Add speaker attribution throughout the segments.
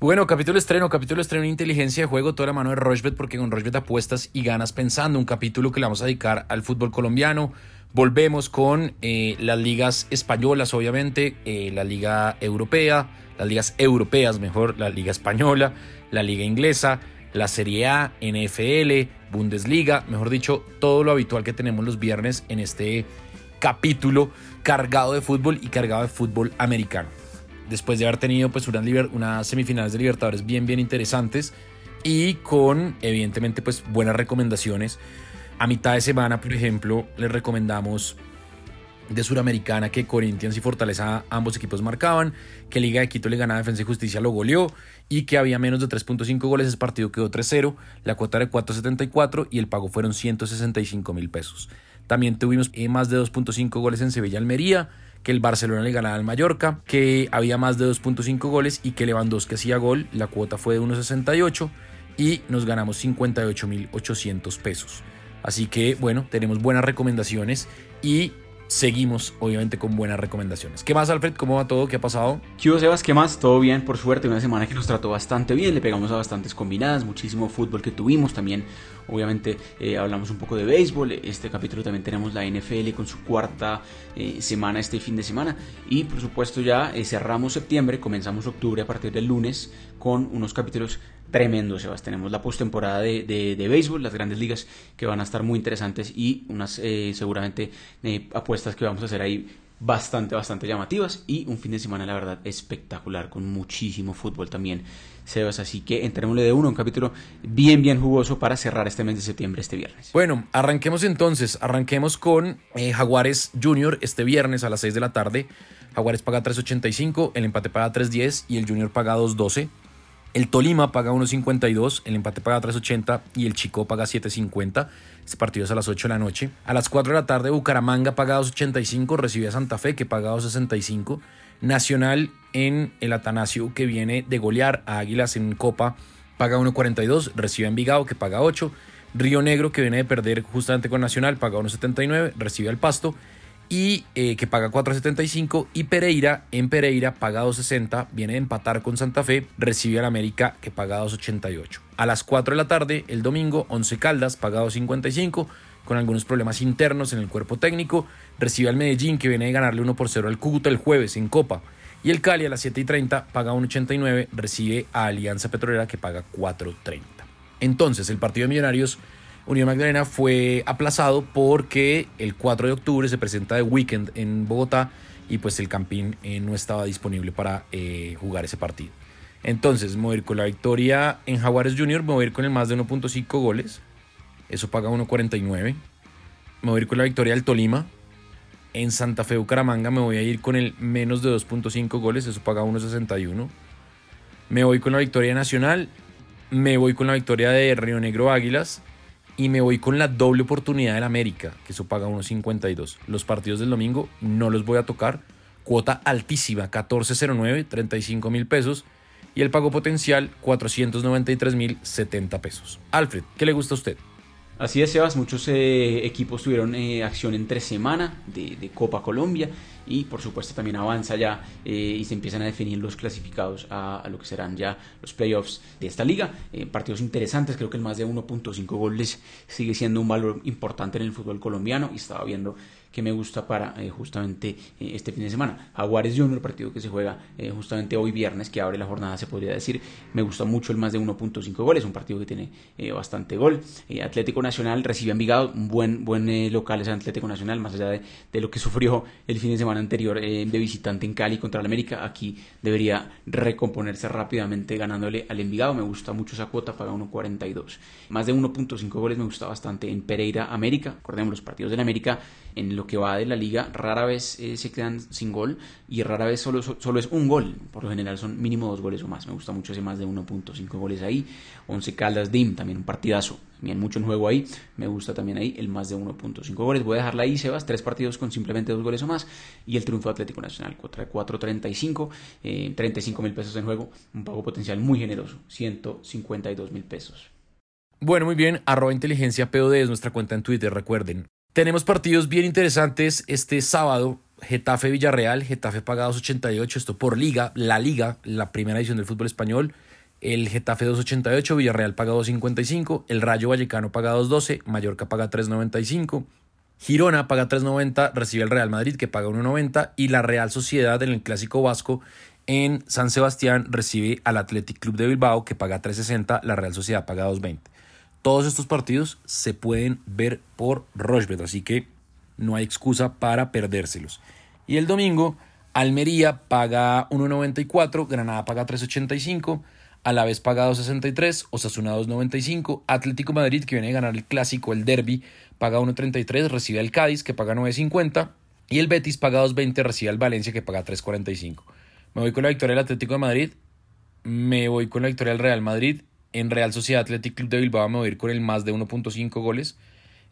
Speaker 1: Bueno, capítulo estreno, capítulo estreno inteligencia de juego, toda la mano de Rochbet, porque con Rochbet apuestas y ganas pensando. Un capítulo que le vamos a dedicar al fútbol colombiano. Volvemos con eh, las ligas españolas, obviamente, eh, la liga europea, las ligas europeas, mejor, la liga española, la liga inglesa, la Serie A, NFL, Bundesliga, mejor dicho, todo lo habitual que tenemos los viernes en este capítulo cargado de fútbol y cargado de fútbol americano después de haber tenido pues unas, unas semifinales de Libertadores bien, bien interesantes y con evidentemente pues buenas recomendaciones. A mitad de semana, por ejemplo, les recomendamos de Suramericana que Corinthians y Fortaleza ambos equipos marcaban, que Liga de Quito le ganaba Defensa y Justicia lo goleó y que había menos de 3.5 goles, ese partido quedó 3-0, la cuota era 4.74 y el pago fueron 165 mil pesos. También tuvimos eh, más de 2.5 goles en Sevilla Almería, que el Barcelona le ganaba al Mallorca, que había más de 2.5 goles y que Lewandowski hacía gol, la cuota fue de 1.68 y nos ganamos 58.800 pesos. Así que bueno, tenemos buenas recomendaciones y seguimos obviamente con buenas recomendaciones. ¿Qué más, Alfred? ¿Cómo va todo? ¿Qué ha pasado?
Speaker 2: ¿Qué Sebas? ¿Qué más? Todo bien, por suerte. Una semana que nos trató bastante bien. Le pegamos a bastantes combinadas, muchísimo fútbol que tuvimos. También, obviamente, eh, hablamos un poco de béisbol. Este capítulo también tenemos la NFL con su cuarta eh, semana este fin de semana. Y, por supuesto, ya eh, cerramos septiembre, comenzamos octubre a partir del lunes con unos capítulos tremendo, Sebas. Tenemos la postemporada de, de, béisbol, las grandes ligas que van a estar muy interesantes y unas eh, seguramente eh, apuestas que vamos a hacer ahí bastante, bastante llamativas y un fin de semana, la verdad, espectacular con muchísimo fútbol también, Sebas. Así que entrémosle de uno, un capítulo bien, bien jugoso para cerrar este mes de septiembre, este viernes.
Speaker 1: Bueno, arranquemos entonces, arranquemos con eh, Jaguares Junior este viernes a las 6 de la tarde. Jaguares paga 3.85, el empate paga 3.10 y el Junior paga 2.12. El Tolima paga 1.52, el empate paga 3.80 y el Chico paga 7.50. Este partido es a las 8 de la noche. A las 4 de la tarde Bucaramanga paga 2.85, recibe a Santa Fe que paga 2.65. Nacional en el Atanasio que viene de golear a Águilas en Copa paga 1.42, recibe a Envigado que paga 8. Río Negro que viene de perder justamente con Nacional paga 1.79, recibe al Pasto y eh, que paga 4.75 y Pereira en Pereira paga 2.60, viene de empatar con Santa Fe, recibe al América que paga 2.88. A las 4 de la tarde, el domingo, 11 Caldas paga 2.55 con algunos problemas internos en el cuerpo técnico, recibe al Medellín que viene de ganarle 1 por 0 al Cúcuta el jueves en Copa. Y el Cali a las 7.30 paga 1.89, recibe a Alianza Petrolera que paga 4.30. Entonces, el partido de Millonarios Unión Magdalena fue aplazado porque el 4 de octubre se presenta de weekend en Bogotá y pues el Campín eh, no estaba disponible para eh, jugar ese partido. Entonces me voy a ir con la victoria en Jaguares Junior, me voy a ir con el más de 1.5 goles, eso paga 1.49. Me voy a ir con la victoria del Tolima. En Santa Fe Bucaramanga me voy a ir con el menos de 2.5 goles, eso paga 1.61. Me voy con la victoria nacional, me voy con la victoria de Río Negro Águilas y me voy con la doble oportunidad del América, que eso paga 1.52. Los partidos del domingo no los voy a tocar. Cuota altísima, 14.09, 35 mil pesos. Y el pago potencial, 493 mil 70 pesos. Alfred, ¿qué le gusta a usted?
Speaker 2: Así es, Sebas, muchos eh, equipos tuvieron eh, acción entre semana de, Copa Colombia y por supuesto también avanza ya eh, y se empiezan a definir los clasificados a, lo que serán ya los playoffs de esta liga. partidos interesantes, creo que el más de 1.5 goles sigue siendo un valor importante en el fútbol colombiano y estaba viendo que me gusta para eh, justamente eh, este fin de semana. Jaguares Junior, partido que se juega eh, justamente hoy viernes, que abre la jornada, se podría decir. Me gusta mucho el más de 1.5 goles, un partido que tiene bastante gol. Atlético Nacional recibe a Envigado, un buen, buen local es Atlético Nacional, más allá de, de, lo que sufrió el fin de semana anterior de visitante en Cali contra el América. Aquí debería recomponerse rápidamente ganándole al Envigado. Me gusta mucho esa cuota, paga 1.42. Más de 1.5 goles me gusta bastante en Pereira América. Recordemos los partidos del América en lo que va de la liga rara vez eh, se quedan sin gol y rara vez solo, solo es un gol. Por lo general son mínimo dos goles o más. Me gusta mucho ese más de 1.5 goles ahí. 11 Caldas DIM, también un partidazo. También mucho en juego ahí. Me gusta también ahí el más de 1.5 goles. Voy a dejarla ahí, Sebas. Tres partidos con simplemente dos goles o más. Y el triunfo Atlético Nacional contra 4.35. Eh, 35 mil pesos en juego. Un pago potencial muy generoso. 152 mil pesos.
Speaker 1: Bueno, muy bien. Arroba inteligencia POD es nuestra cuenta en Twitter. Recuerden, tenemos partidos bien interesantes este sábado. Getafe Villarreal, Getafe pagados 88, esto por Liga, la Liga, la primera edición del fútbol español. El Getafe 2.88, Villarreal paga 2.55, el Rayo Vallecano paga 2.12, Mallorca paga 3.95, Girona paga 3.90, recibe el Real Madrid que paga 1.90 y la Real Sociedad en el Clásico Vasco en San Sebastián recibe al Athletic Club de Bilbao que paga 3.60, la Real Sociedad paga 2.20. Todos estos partidos se pueden ver por Rochebet, así que no hay excusa para perdérselos. Y el domingo, Almería paga 1.94, Granada paga 3.85, Alavés paga 2.63, Osasuna 2.95, Atlético Madrid que viene a ganar el clásico, el derby, paga 1.33, recibe al Cádiz que paga 9.50 y el Betis paga 2.20, recibe al Valencia que paga 3.45. Me voy con la victoria del Atlético de Madrid, me voy con la victoria del Real Madrid, en Real Sociedad Athletic Club de Bilbao me voy a ir con el más de 1.5 goles,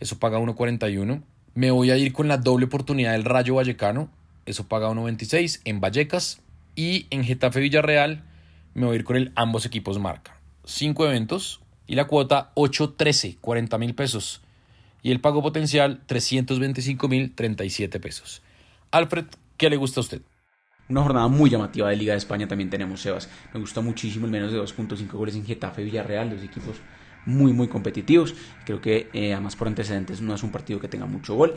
Speaker 1: eso paga 1.41. Me voy a ir con la doble oportunidad del Rayo Vallecano, eso paga 1.26 en Vallecas y en Getafe Villarreal me voy a ir con el ambos equipos marca. Cinco eventos y la cuota 8.13, 40 mil pesos. Y el pago potencial 325 mil 37 pesos. Alfred, ¿qué le gusta a usted?
Speaker 2: Una jornada muy llamativa de Liga de España también tenemos, Sebas. Me gusta muchísimo el menos de 2.5 goles en Getafe Villarreal, los equipos muy muy competitivos. Creo que eh, además por antecedentes no es un partido que tenga mucho gol.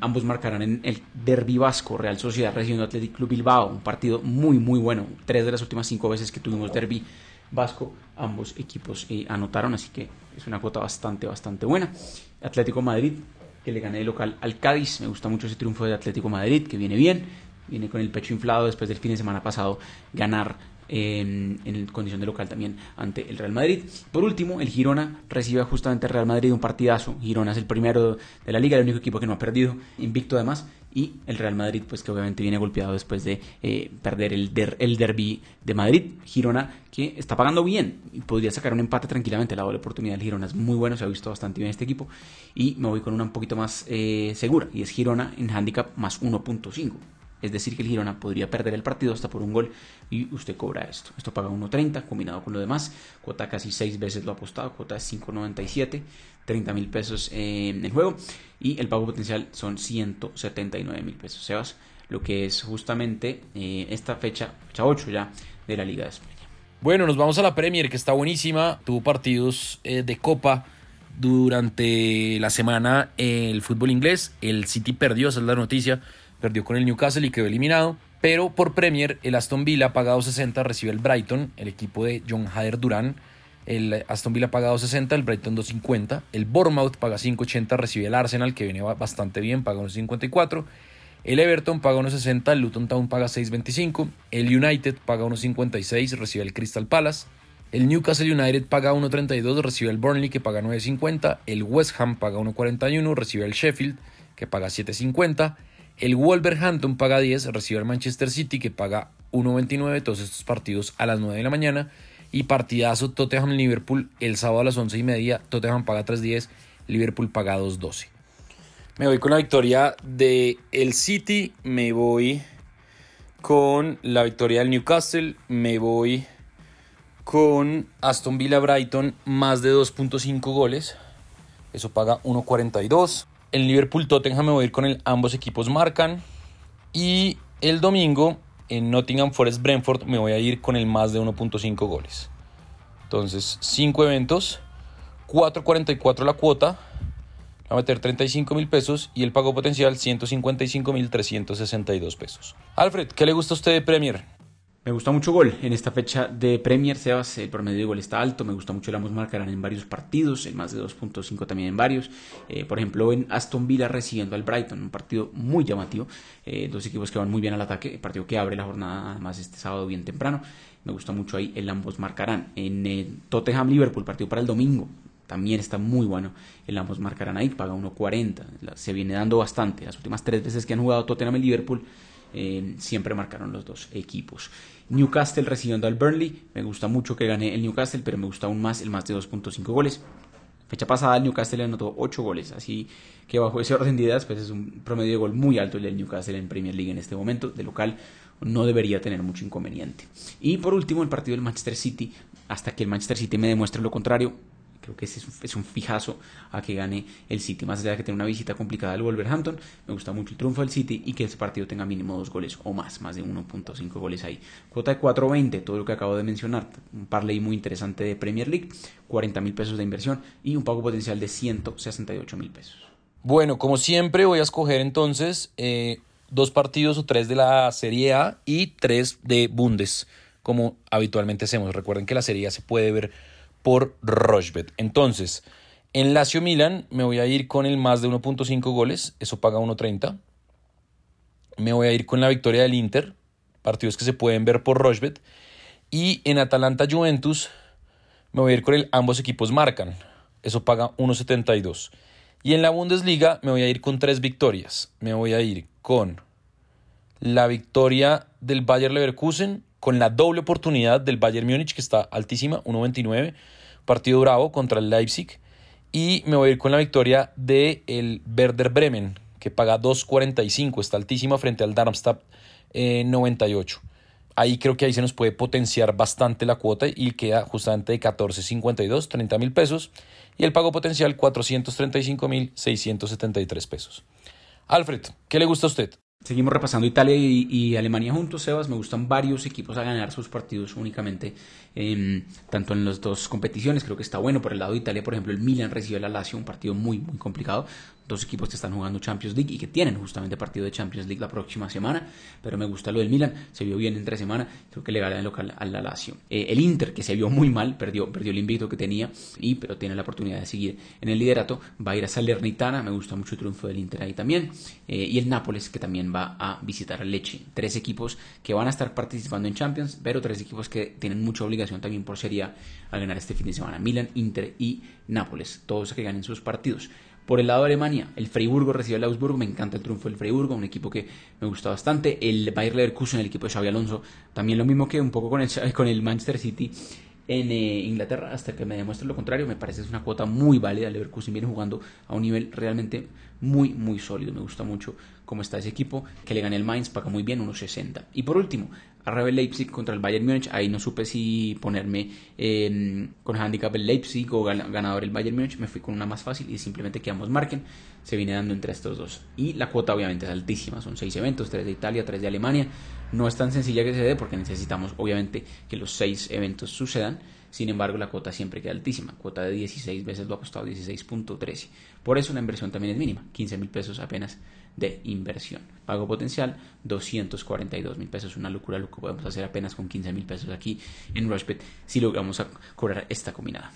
Speaker 2: ambos marcarán en el Derby Vasco, Real Sociedad recibiendo Athletic Club Bilbao, un partido muy muy bueno. Tres de las últimas cinco veces que tuvimos Derby Vasco, ambos equipos eh, anotaron, así que es una cuota bastante bastante buena. Atlético Madrid que le gané de local al Cádiz, me gusta mucho ese triunfo de Atlético Madrid que viene bien, viene con el pecho inflado después del fin de semana pasado ganar en, en, condición de local también ante el Real Madrid. Por último, el Girona recibe justamente el Real Madrid un partidazo. Girona es el primero de la liga, el único equipo que no ha perdido, invicto además. Y el Real Madrid, pues que obviamente viene golpeado después de eh, perder el, el derby de Madrid. Girona que está pagando bien y podría sacar un empate tranquilamente. La oportunidad del Girona es muy bueno, se ha visto bastante bien este equipo. Y me voy con una un poquito más eh, segura y es Girona en handicap más 1.5. Es decir, que el Girona podría perder el partido hasta por un gol y usted cobra esto. Esto paga 1.30 combinado con lo demás. Cuota casi 6 veces lo apostado. Cuota es 5.97. 30 mil pesos en el juego. Y el pago potencial son 179 mil pesos. Sebas, lo que es justamente eh, esta fecha, fecha 8 ya de la Liga de España.
Speaker 1: Bueno, nos vamos a la Premier que está buenísima. Tuvo partidos eh, de Copa durante la semana el fútbol inglés. El City perdió, esa es la noticia perdió con el Newcastle y quedó eliminado. Pero por Premier, el Aston Villa pagado 60 recibe el Brighton, el equipo de John Hader Durán. El Aston Villa pagado 60, el Brighton 250. El Bournemouth paga 5.80, recibe el Arsenal, que viene bastante bien, paga 1.54. El Everton paga 1.60, el Luton Town paga 6.25. El United paga 1.56, recibe el Crystal Palace. El Newcastle United paga 1.32, recibe el Burnley, que paga 9.50. El West Ham paga 1.41, recibe el Sheffield, que paga 7.50. El Wolverhampton paga 10, recibe al Manchester City que paga 1.29, todos estos partidos a las 9 de la mañana. Y partidazo Tottenham-Liverpool el sábado a las 11 y media, Tottenham paga 3.10, Liverpool paga 2.12. Me voy con la victoria de el City, me voy con la victoria del Newcastle, me voy con Aston Villa Brighton más de 2.5 goles, eso paga 1.42. El Liverpool Tottenham me voy a ir con el ambos equipos marcan. Y el domingo en Nottingham Forest Brentford me voy a ir con el más de 1.5 goles. Entonces, 5 eventos, 4.44 la cuota, va a meter 35 mil pesos y el pago potencial 155 mil 362 pesos. Alfred, ¿qué le gusta a usted de Premier?
Speaker 2: Me gusta mucho gol en esta fecha de Premier, Sebas. El promedio de gol está alto. Me gusta mucho el ambos marcarán en varios partidos, en más de 2.5 también en varios. Eh, por ejemplo, en Aston Villa recibiendo al Brighton, un partido muy llamativo. Eh, dos equipos que van muy bien al ataque. Partido que abre la jornada, además, este sábado bien temprano. Me gusta mucho ahí el ambos marcarán. En Tottenham Liverpool, partido para el domingo. También está muy bueno. El ambos marcarán ahí, paga 1.40. Se viene dando bastante. Las últimas tres veces que han jugado Tottenham y Liverpool siempre marcaron los dos equipos. Newcastle recibiendo al Burnley. Me gusta mucho que gane el Newcastle, pero me gusta aún más el más de 2.5 goles. Fecha pasada el Newcastle anotó 8 goles, así que bajo ese orden de ideas pues es un promedio de gol muy alto el del Newcastle en Premier League en este momento, de local no debería tener mucho inconveniente. Y por último el partido del Manchester City, hasta que el Manchester City me demuestre lo contrario, Creo que ese es un, fijazo a que gane el City, más allá de que tiene una visita complicada al Wolverhampton. Me gusta mucho el triunfo del City y que ese partido tenga mínimo dos goles o más, más de 1.5 goles ahí. Cuota de 4.20, todo lo que acabo de mencionar. Un parlay muy interesante de Premier League, 40 mil pesos de inversión y un pago potencial de 168 mil pesos.
Speaker 1: Bueno, como siempre voy a escoger entonces eh, dos partidos o tres de la Serie A y tres de Bundes, como habitualmente hacemos. Recuerden que la Serie A se puede ver por Rochbet. Entonces, en Lazio Milan me voy a ir con el más de 1.5 goles, eso paga 1.30. Me voy a ir con la victoria del Inter, partidos que se pueden ver por Rochbet. Y en Atalanta Juventus me voy a ir con el ambos equipos marcan, eso paga 1.72. Y en la Bundesliga me voy a ir con tres victorias. Me voy a ir con la victoria del Bayer Leverkusen, con la doble oportunidad del Bayern Múnich, que está altísima, 1.29, partido bravo contra el Leipzig. Y me voy a ir con la victoria del el Werder Bremen, que paga 2.45, está altísima frente al Darmstadt 98. Eh, ahí creo que ahí se nos puede potenciar bastante la cuota y queda justamente de 14.52, 30 mil pesos. Y el pago potencial 435.673 pesos. Alfred, ¿qué le gusta a usted?
Speaker 2: Seguimos repasando Italia y, Alemania juntos, Sebas. Me gustan varios equipos a ganar sus partidos únicamente, em, tanto en las dos competiciones. Creo que está bueno. Por el lado de Italia, por ejemplo, el Milan recibe la Lazio, un partido muy, muy complicado dos equipos que están jugando Champions League y que tienen justamente partido de Champions League la próxima semana, pero me gusta lo del Milan, se vio bien entre semana, creo que le gana el local al la Lazio. Eh, el Inter, que se vio muy mal, perdió, perdió el invito que tenía, y pero tiene la oportunidad de seguir en el liderato, va a ir a Salernitana, me gusta mucho el triunfo del Inter ahí también, eh, y el Nápoles, que también va a visitar al Leche. Tres equipos que van a estar participando en Champions, pero tres equipos que tienen mucha obligación también por serie a ganar este fin de semana, Milan, Inter y Nápoles, todos que ganen sus partidos. Por el lado de Alemania, el Freiburgo recibe el Augsburg, me encanta el triunfo del Freiburgo, un equipo que me gusta bastante. El Bayer Leverkusen, el equipo de Xavi Alonso, también lo mismo que un poco con el, con el Manchester City en eh, Inglaterra, hasta que me demuestre lo contrario, me parece que es una cuota muy válida. Leverkusen viene jugando a un nivel realmente muy, muy sólido. Me gusta mucho cómo está ese equipo, que le gane el Mainz, paga muy bien, unos 60. Y por último, RB Leipzig contra el Bayern Múnich. Ahí no supe si ponerme con handicap el Leipzig o ganador el Bayern Múnich. Me fui con una más fácil y simplemente que ambos marquen. Se viene dando entre estos dos. Y la cuota obviamente es altísima. Son seis eventos, tres de Italia, tres de Alemania. No es tan sencilla que se dé porque necesitamos obviamente que los seis eventos sucedan. Sin embargo, la cuota siempre queda altísima. Cuota de 16 veces lo ha costado 16.13. Por eso la inversión también es mínima. 15 mil pesos apenas de inversión. Pago potencial 242 mil pesos. Una locura lo que podemos hacer apenas con 15 mil pesos aquí en Rushbet si logramos cobrar esta combinada.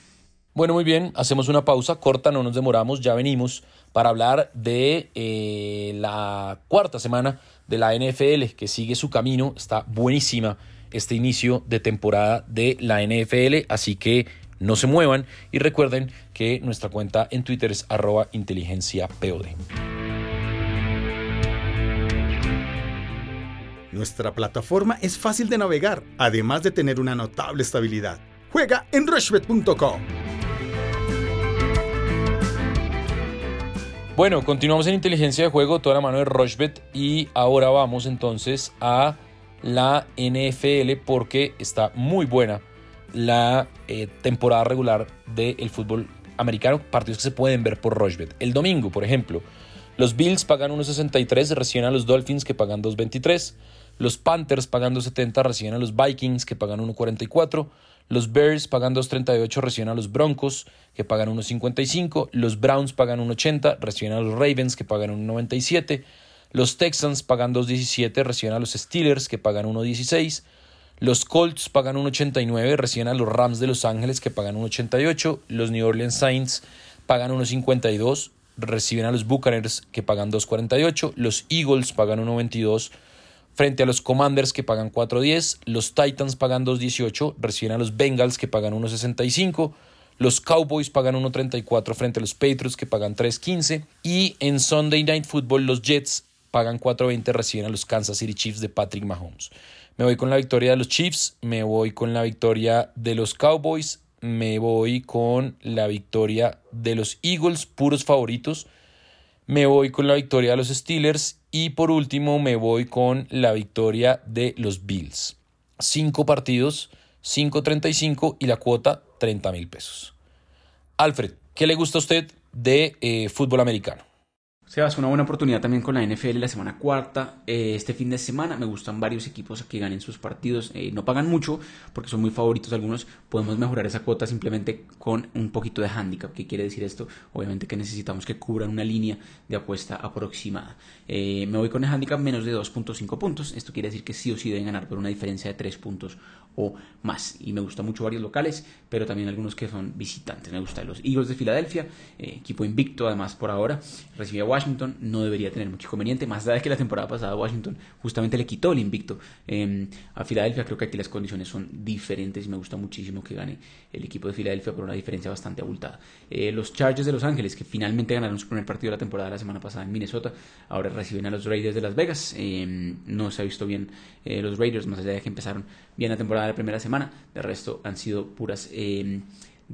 Speaker 1: Bueno, muy bien, hacemos una pausa corta, no nos demoramos, ya venimos para hablar de eh, la cuarta semana de la NFL que sigue su camino, está buenísima este inicio de temporada de la NFL, así que no se muevan y recuerden que nuestra cuenta en Twitter es arroba inteligencia
Speaker 3: Nuestra plataforma es fácil de navegar, además de tener una notable estabilidad. Juega en rushbet.com.
Speaker 1: Bueno, continuamos en inteligencia de juego, toda la mano de Rushbet y ahora vamos entonces a la NFL porque está muy buena la eh, temporada regular del fútbol americano, partidos que se pueden ver por Rushbet. El domingo, por ejemplo, los Bills pagan 1.63, reciben a los Dolphins que pagan 2.23. Los Panthers pagando 70 reciben a los Vikings que pagan 1.44. Los Bears pagan 2.38 reciben a los Broncos que pagan 1.55. Los Browns pagan 1.80 reciben a los Ravens que pagan 1.97. Los Texans pagan 2.17 reciben a los Steelers que pagan 1.16. Los Colts pagan 1.89 reciben a los Rams de Los Ángeles que pagan 1.88. Los New Orleans Saints pagan 1.52 reciben a los Buccaneers que pagan 2.48. Los Eagles pagan 1.22 frente a los Commanders que pagan 4.10, los Titans pagan 2.18, reciben a los Bengals que pagan 1.65, los Cowboys pagan 1.34 frente a los Patriots que pagan 3.15 y en Sunday Night Football los Jets pagan 4.20, reciben a los Kansas City Chiefs de Patrick Mahomes. Me voy con la victoria de los Chiefs, me voy con la victoria de los Cowboys, me voy con la victoria de los Eagles, puros favoritos, me voy con la victoria de los Steelers y por último me voy con la victoria de los Bills. Cinco partidos, 5.35 y la cuota 30 mil pesos. Alfred, ¿qué le gusta a usted de eh, fútbol americano?
Speaker 2: Sebas, una buena oportunidad también con la NFL la semana cuarta. Eh, este fin de semana me gustan varios equipos que ganen sus partidos. Eh, no pagan mucho porque son muy favoritos algunos. Podemos mejorar esa cuota simplemente con un poquito de handicap. ¿Qué quiere decir esto? Obviamente que necesitamos que cubran una línea de apuesta aproximada. Eh, me voy con el handicap menos de 2.5 puntos. Esto quiere decir que sí o sí deben ganar por una diferencia de 3 puntos o más. Y me gusta mucho varios locales, pero también algunos que son visitantes. Me gusta los Eagles de Filadelfia, equipo invicto además por ahora. Recibe a Washington no debería tener mucho inconveniente, más de que la temporada pasada Washington justamente le quitó el invicto em, a Filadelfia, creo que aquí las condiciones son diferentes y me gusta muchísimo que gane el equipo de Filadelfia por una diferencia bastante abultada. Eh, los Chargers de Los Ángeles, que finalmente ganaron su primer partido de la temporada la semana pasada en Minnesota, ahora reciben a los Raiders de Las Vegas, em, no se ha visto bien eh, los Raiders, más allá de que empezaron bien la temporada de la primera semana, de resto han sido puras em,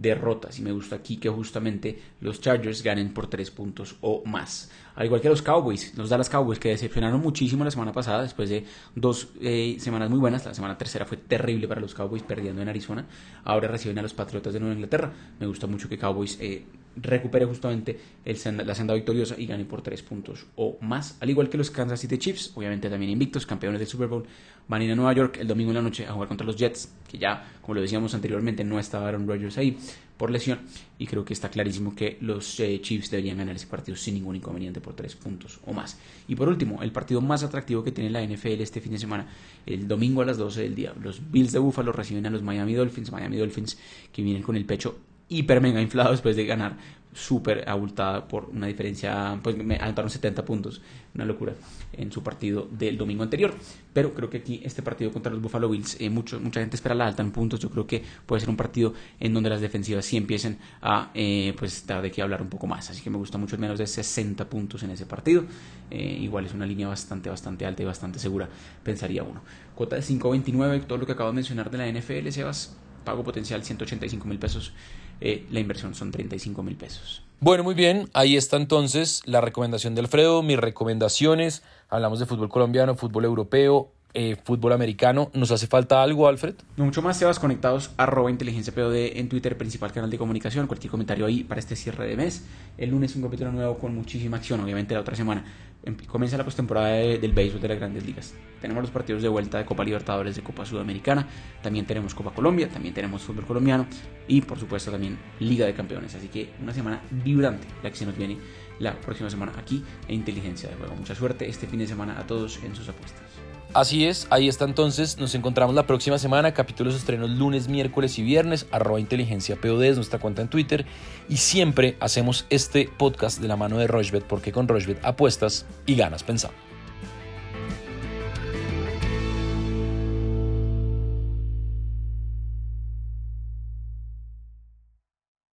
Speaker 2: derrotas y me gusta aquí que justamente los Chargers ganen por 3 puntos o más. Al igual que los Cowboys, los Dallas Cowboys que decepcionaron muchísimo la semana pasada después de dos eh, semanas muy buenas. La semana tercera fue terrible para los Cowboys perdiendo en Arizona. Ahora reciben a los Patriotas de Nueva Inglaterra. Me gusta mucho que Cowboys eh, recupere justamente el la senda victoriosa y gane por 3 puntos o más. Al igual que los Kansas City Chiefs, obviamente también invictos, campeones del Super Bowl, van a ir a Nueva York el domingo en la noche a jugar contra los Jets, que ya, como lo decíamos anteriormente, no estaba Aaron Rodgers ahí por lesión. Y creo que está clarísimo que los eh, Chiefs deberían ganar ese partido sin ningún inconveniente por 3 puntos o más. Y por último, el partido más atractivo que tiene la NFL este fin de semana, el domingo a las 12 del día. Los Bills de Buffalo reciben a los Miami Dolphins, Miami Dolphins que vienen con el pecho hiper mega inflado después de ganar súper abultada por una diferencia, pues me anotaron 70 puntos, una locura en su partido del domingo anterior. Pero creo que aquí este partido contra los Buffalo Bills, eh, mucho, mucha gente espera la alta en puntos. Yo creo que puede ser un partido en donde las defensivas sí empiecen a eh, pues dar de qué hablar un poco más. Así que me gusta mucho el menos de 60 puntos en ese partido. Eh, igual es una línea bastante, bastante alta y bastante segura, pensaría uno. Cuota de 5.29, todo lo que acabo de mencionar de la NFL, Sebas, pago potencial 185 mil pesos eh, la inversión son 35 mil pesos.
Speaker 1: Bueno, muy bien, ahí está entonces la recomendación de Alfredo, mis recomendaciones, hablamos de fútbol colombiano, fútbol europeo, eh, fútbol americano. ¿Nos hace falta algo, Alfred?
Speaker 2: No mucho más, Sebas, conectados arroba inteligencia POD en Twitter, principal canal de comunicación. Cualquier comentario ahí para este cierre de mes. El lunes un capítulo nuevo con muchísima acción, obviamente la otra semana. Em, comienza la postemporada del béisbol de las grandes ligas. Tenemos los partidos de vuelta de Copa Libertadores, de Copa Sudamericana, también tenemos Copa Colombia, también tenemos fútbol colombiano y por supuesto también Liga de Campeones. Así que una semana vibrante la que se nos viene la próxima semana aquí en Inteligencia de Juego. Mucha suerte este fin de semana a todos en sus apuestas.
Speaker 1: Así es, ahí está entonces. Nos encontramos la próxima semana. Capítulos estrenos lunes, miércoles y viernes. Arroba inteligencia POD es nuestra cuenta en Twitter. Y siempre hacemos este podcast de la mano de Rochbet porque con Rochbet apuestas y ganas pensando.